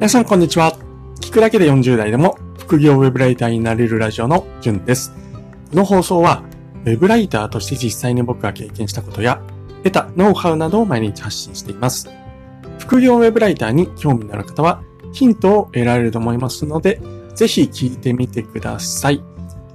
皆さんこんにちは。聞くだけで40代でも副業ウェブライターになれるラジオのじゅんです。この放送は、ウェブライターとして実際に僕が経験したことや、得たノウハウなどを毎日発信しています。副業ウェブライターに興味のある方は、ヒントを得られると思いますので、ぜひ聞いてみてください。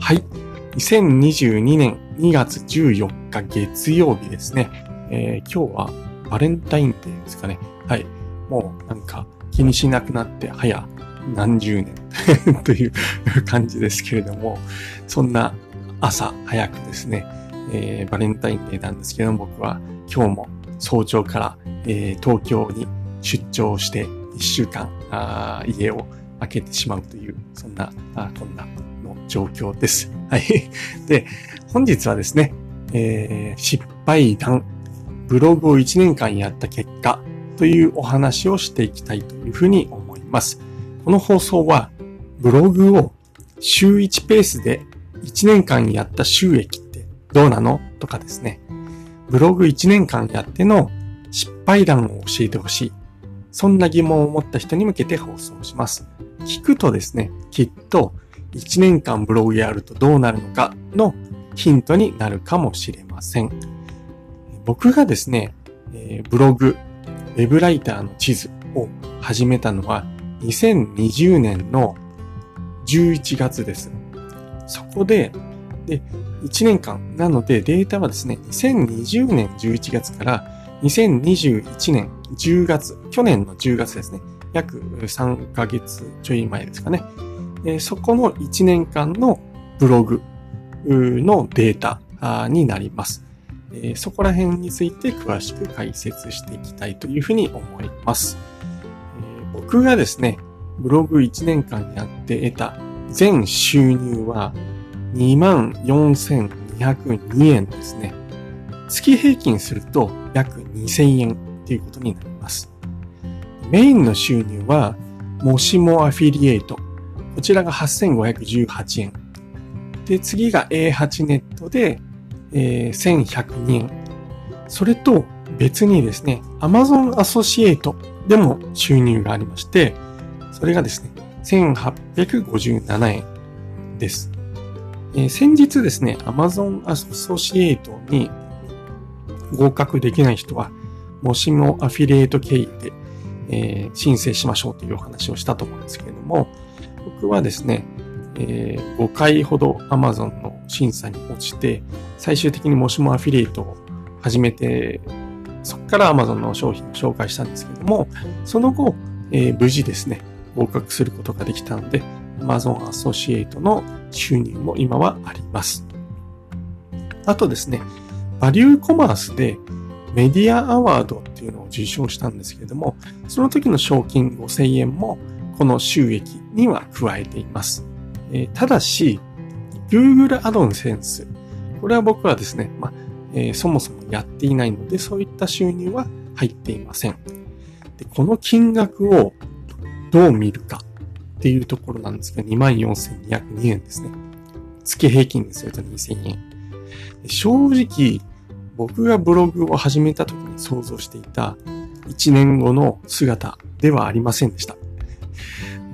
はい。2022年2月14日月曜日ですね。えー、今日はバレンタインデーですかね。はい。もうなんか気にしなくなって早何十年 という感じですけれども、そんな朝早くですね、えー、バレンタインデーなんですけども、僕は今日も早朝から、えー、東京に出張して1週間あ家を開けてしまうという、そんな、あこんなの状況です。はい。で、本日はですね、えー、失敗談、ブログを1年間やった結果、というお話をしていきたいというふうに思います。この放送はブログを週1ペースで1年間やった収益ってどうなのとかですね。ブログ1年間やっての失敗談を教えてほしい。そんな疑問を持った人に向けて放送します。聞くとですね、きっと1年間ブログやるとどうなるのかのヒントになるかもしれません。僕がですね、え、ブログウェブライターの地図を始めたのは2020年の11月です。そこで、で、1年間。なのでデータはですね、2020年11月から2021年10月、去年の10月ですね。約3ヶ月ちょい前ですかね。そこの1年間のブログのデータになります。え、そこら辺について詳しく解説していきたいというふうに思います。え、僕がですね、ブログ1年間やって得た全収入は24,202円ですね。月平均すると約2000円ということになります。メインの収入は、もしもアフィリエイト。こちらが8518円。で、次が A8 ネットでえ、1102円。それと別にですね、Amazon アソシエイトでも収入がありまして、それがですね、1857円です。えー、先日ですね、Amazon アソシエイトに合格できない人は、もしもアフィリエイト経由で、えー、申請しましょうというお話をしたと思うんですけれども、僕はですね、えー、5回ほど Amazon の審査に落ちて、最終的にもしもアフィリエイトを始めて、そこから Amazon の商品を紹介したんですけども、その後、えー、無事ですね、合格することができたので、Amazon アソシエイトの収入も今はあります。あとですね、バリューコマースでメディアアワードっていうのを受賞したんですけれども、その時の賞金5000円もこの収益には加えています。えー、ただし、Google AdSense。これは僕はですね、まあえー、そもそもやっていないので、そういった収入は入っていません。でこの金額をどう見るかっていうところなんですが、24,202円ですね。月平均ですよと2000円。正直、僕がブログを始めた時に想像していた1年後の姿ではありませんでした。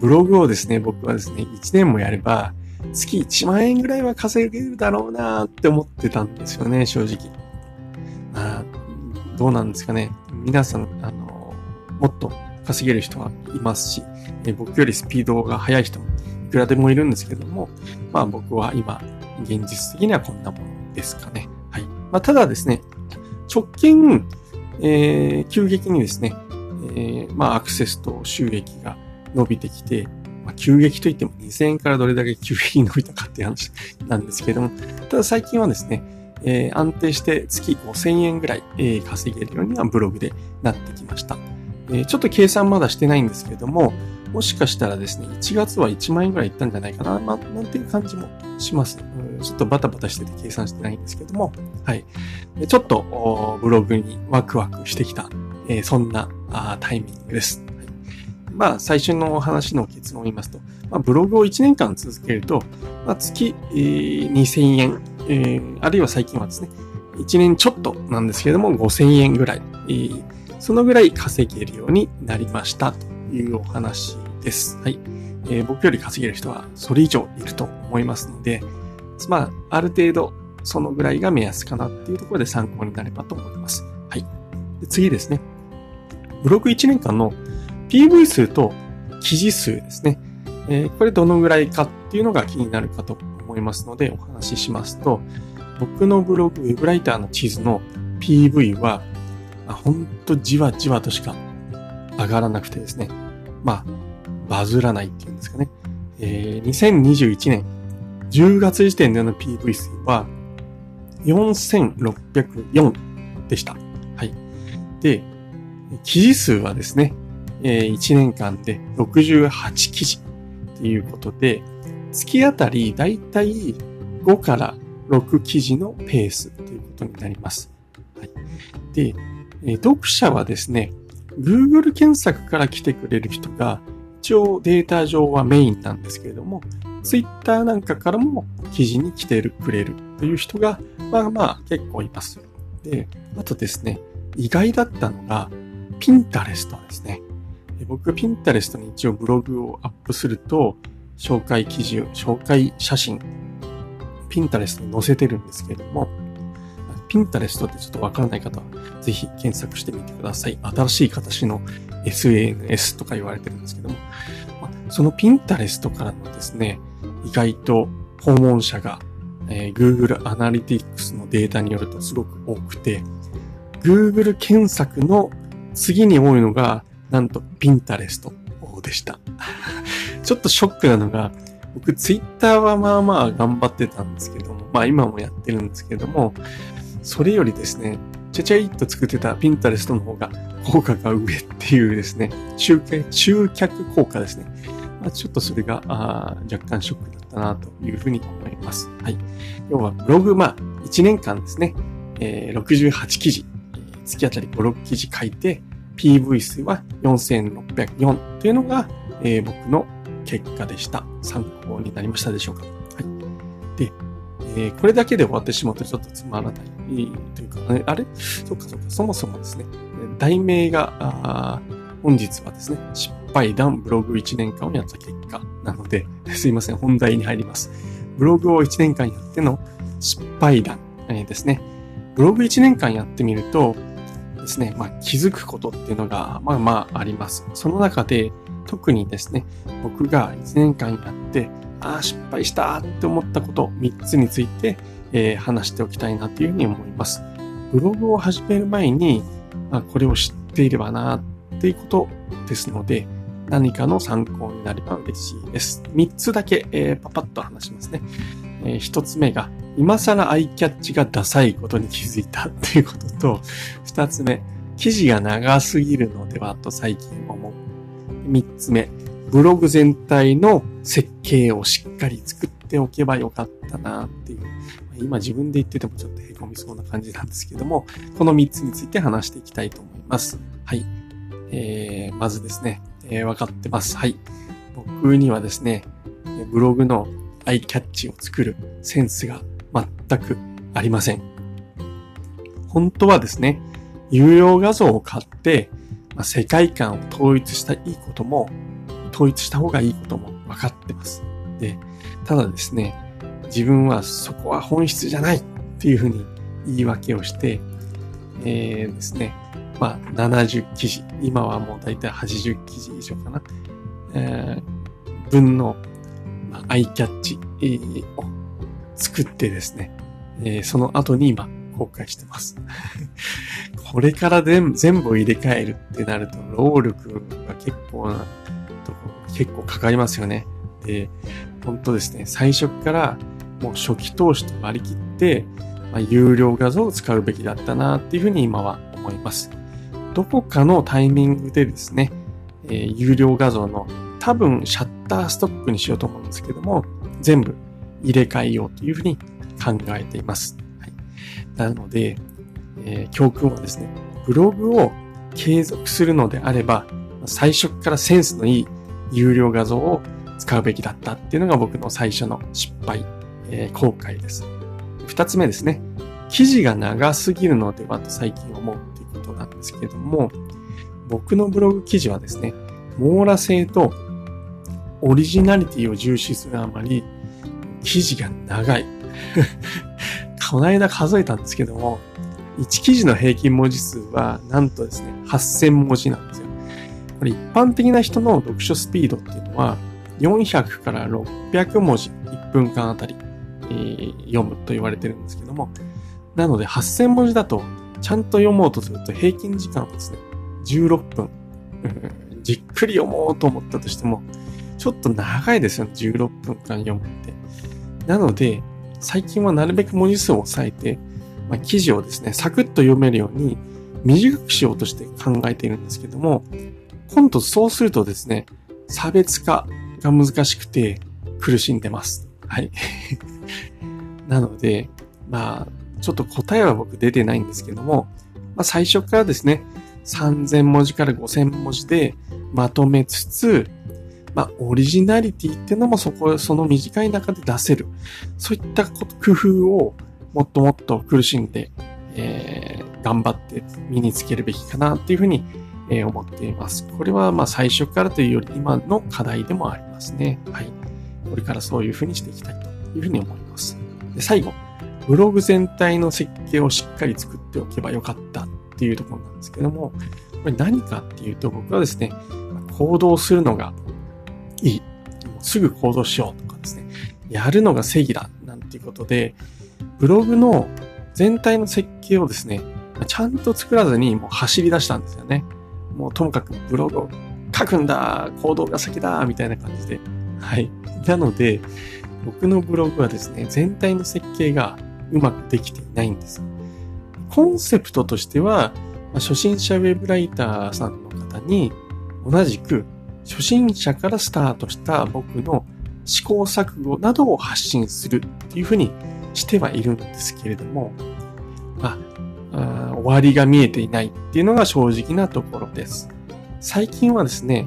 ブログをですね、僕はですね、1年もやれば、月1万円ぐらいは稼げるだろうなって思ってたんですよね、正直。まあ、どうなんですかね。皆さん、あの、もっと稼げる人はいますし、え僕よりスピードが速い人もいくらでもいるんですけども、まあ僕は今、現実的にはこんなものですかね。はい。まあただですね、直近、えー、急激にですね、えー、まあアクセスと収益が伸びてきて、まあ、急激といっても2000円からどれだけ急激に伸びたかっていう話なんですけども、ただ最近はですね、えー、安定して月5000円ぐらい、えー、稼げるようにはブログでなってきました。えー、ちょっと計算まだしてないんですけども、もしかしたらですね、1月は1万円ぐらいいったんじゃないかな、まあ、なんていう感じもします。ちょっとバタバタしてて計算してないんですけども、はい。ちょっとブログにワクワクしてきた、えー、そんなタイミングです。まあ、最初のお話の結論を言いますと、まあ、ブログを1年間続けると、まあ、月、えー、2000円、えー、あるいは最近はですね、1年ちょっとなんですけれども、5000円ぐらい、えー、そのぐらい稼げるようになりましたというお話です。はい。えー、僕より稼げる人はそれ以上いると思いますので、まあ、ある程度そのぐらいが目安かなっていうところで参考になればと思います。はい。で次ですね。ブログ1年間の PV 数と記事数ですね。えー、これどのぐらいかっていうのが気になるかと思いますのでお話ししますと、僕のブログ、ウェブライターの地図の PV は、ほんとじわじわとしか上がらなくてですね。まあ、バズらないっていうんですかね。えー、2021年10月時点での PV 数は4604でした。はい。で、記事数はですね、えー、1年間で68記事っていうことで、月あたりだいたい5から6記事のペースということになります。はい、で、えー、読者はですね、Google 検索から来てくれる人が一応データ上はメインなんですけれども、Twitter なんかからも記事に来てくれるという人が、まあまあ結構います。で、あとですね、意外だったのが、ピンタレストですね。僕、ピンタレストに一応ブログをアップすると、紹介記事、紹介写真、ピンタレストに載せてるんですけれども、ピンタレストってちょっとわからない方は、ぜひ検索してみてください。新しい形の SNS とか言われてるんですけども、そのピンタレストからのですね、意外と訪問者が、えー、Google Analytics のデータによるとすごく多くて、Google 検索の次に多いのが、なんとピンタレストでした。ちょっとショックなのが、僕ツイッターはまあまあ頑張ってたんですけども、まあ今もやってるんですけども、それよりですね、ちゃちゃいっと作ってたピンタレストの方が効果が上っていうですね、集客、集客効果ですね。まあ、ちょっとそれがあ若干ショックだったなというふうに思います。はい。要はブログ、まあ1年間ですね、えー、68記事、月あたり5、6記事書いて、PV 数は4604というのが、えー、僕の結果でした。参考になりましたでしょうかはい。で、えー、これだけで終わってしまうとちょっとつまらない、というか、ね、あれ？そっかそっか、そもそもですね、題名が、本日はですね、失敗談ブログ1年間をやった結果なので、すいません、本題に入ります。ブログを1年間やっての失敗談、えー、ですね。ブログ1年間やってみるとですね、まあ、気づくことっていうのが、まあまああります。その中で、特にですね、僕が1年間やって、ああ、失敗したって思ったこと3つについて、えー、話しておきたいなというふうに思います。ブログを始める前に、まあ、これを知っていればなっていうことですので、何かの参考になれば嬉しいです。3つだけ、えー、パパッと話しますね。えー、1つ目が、今更アイキャッチがダサいことに気づいたっていうことと、2つ目、記事が長すぎるのではと最近思う。3つ目、ブログ全体の設計をしっかり作っておけばよかったなっていう。今自分で言っててもちょっと凹みそうな感じなんですけども、この3つについて話していきたいと思います。はい。えー、まずですね、えー、分かってます。はい。僕にはですね、ブログのアイキャッチを作るセンスが全くありません。本当はですね、有料画像を買って、まあ、世界観を統一したいいことも統一した方がいいことも分かってます。で、ただですね、自分はそこは本質じゃないっていうふうに言い訳をして、えー、ですね、まあ、70記事、今はもうだいたい80記事以上かな、えー、分の、まあ、アイキャッチ、えー、を作ってですね、えー、その後に今公開してます。これから全部入れ替えるってなると、労力が結構なとこ結構かかりますよね。で、本当ですね、最初からもう初期投資と割り切って、まあ、有料画像を使うべきだったなっていうふうに今は思います。どこかのタイミングでですね、えー、有料画像の多分シャッターストップにしようと思うんですけども、全部入れ替えようというふうに考えています。なので、えー、教訓はですね、ブログを継続するのであれば、最初からセンスのいい有料画像を使うべきだったっていうのが僕の最初の失敗、えー、後悔です。二つ目ですね。記事が長すぎるのではと最近思うっていうことなんですけれども、僕のブログ記事はですね、網羅性とオリジナリティを重視するあまり、記事が長い。この間数えたんですけども、1記事の平均文字数は、なんとですね、8000文字なんですよ。これ一般的な人の読書スピードっていうのは、400から600文字1分間あたり、えー、読むと言われてるんですけども、なので8000文字だと、ちゃんと読もうとすると平均時間はですね、16分。じっくり読もうと思ったとしても、ちょっと長いですよね、16分間読むって。なので、最近はなるべく文字数を抑えて、まあ、記事をですね、サクッと読めるように短くしようとして考えているんですけども、今度そうするとですね、差別化が難しくて苦しんでます。はい。なので、まあ、ちょっと答えは僕出てないんですけども、まあ、最初からですね、3000文字から5000文字でまとめつつ、まあ、オリジナリティっていうのもそこ、その短い中で出せる。そういった工夫をもっともっと苦しんで、えー、頑張って身につけるべきかなっていうふうに、えー、思っています。これはまあ最初からというより今の課題でもありますね。はい。これからそういうふうにしていきたいというふうに思います。で最後、ブログ全体の設計をしっかり作っておけばよかったっていうところなんですけども、これ何かっていうと僕はですね、行動するのがいい。もうすぐ行動しようとかですね、やるのが正義だなんていうことで、ブログの全体の設計をですね、ちゃんと作らずにもう走り出したんですよね。もうともかくブログを書くんだ行動が先だみたいな感じで。はい。なので、僕のブログはですね、全体の設計がうまくできていないんです。コンセプトとしては、初心者ウェブライターさんの方に同じく初心者からスタートした僕の試行錯誤などを発信するっていうふうにしてはいるんですけれども、まあ、終わりが見えていないっていうのが正直なところです。最近はですね、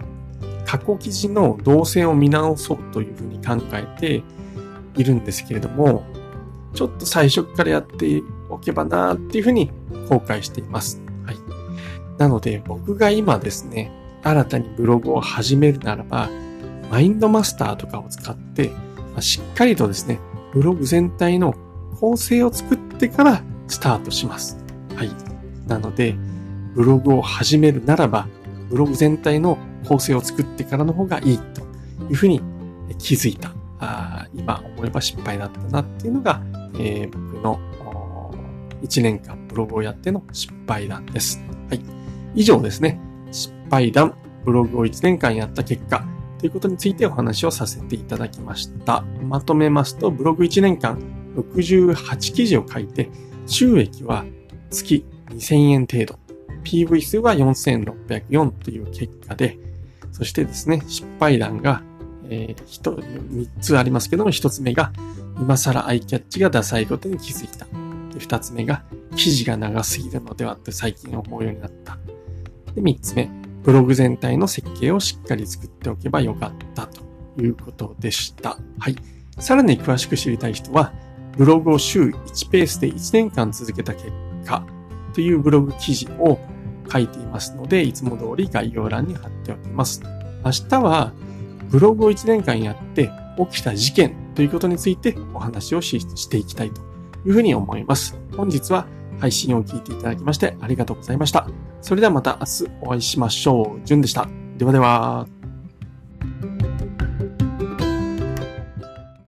過去記事の動線を見直そうというふうに考えているんですけれども、ちょっと最初からやっておけばなっていうふうに後悔しています。はい。なので僕が今ですね、新たにブログを始めるならば、マインドマスターとかを使って、ま、しっかりとですね、ブログ全体の構成を作ってからスタートします。はい。なので、ブログを始めるならば、ブログ全体の構成を作ってからの方がいいというふうに気づいた。あ今思えば失敗だったなっていうのが、えー、僕の1年間ブログをやっての失敗談です。はい。以上ですね。失敗談、ブログを1年間やった結果、ということについてお話をさせていただきました。まとめますと、ブログ1年間68記事を書いて、収益は月2000円程度、PV 数は4604という結果で、そしてですね、失敗談が、えー、3つありますけども、1つ目が、今更アイキャッチがダサいことに気づいた。で2つ目が、記事が長すぎるのではって最近思うようになった。で、3つ目、ブログ全体の設計をしっかり作っておけばよかったということでした。はい。さらに詳しく知りたい人は、ブログを週1ペースで1年間続けた結果というブログ記事を書いていますので、いつも通り概要欄に貼っておきます。明日はブログを1年間やって起きた事件ということについてお話をしていきたいというふうに思います。本日は配信を聞いていただきましてありがとうございました。それではまた明日お会いしましょう。じゅんでした。ではでは。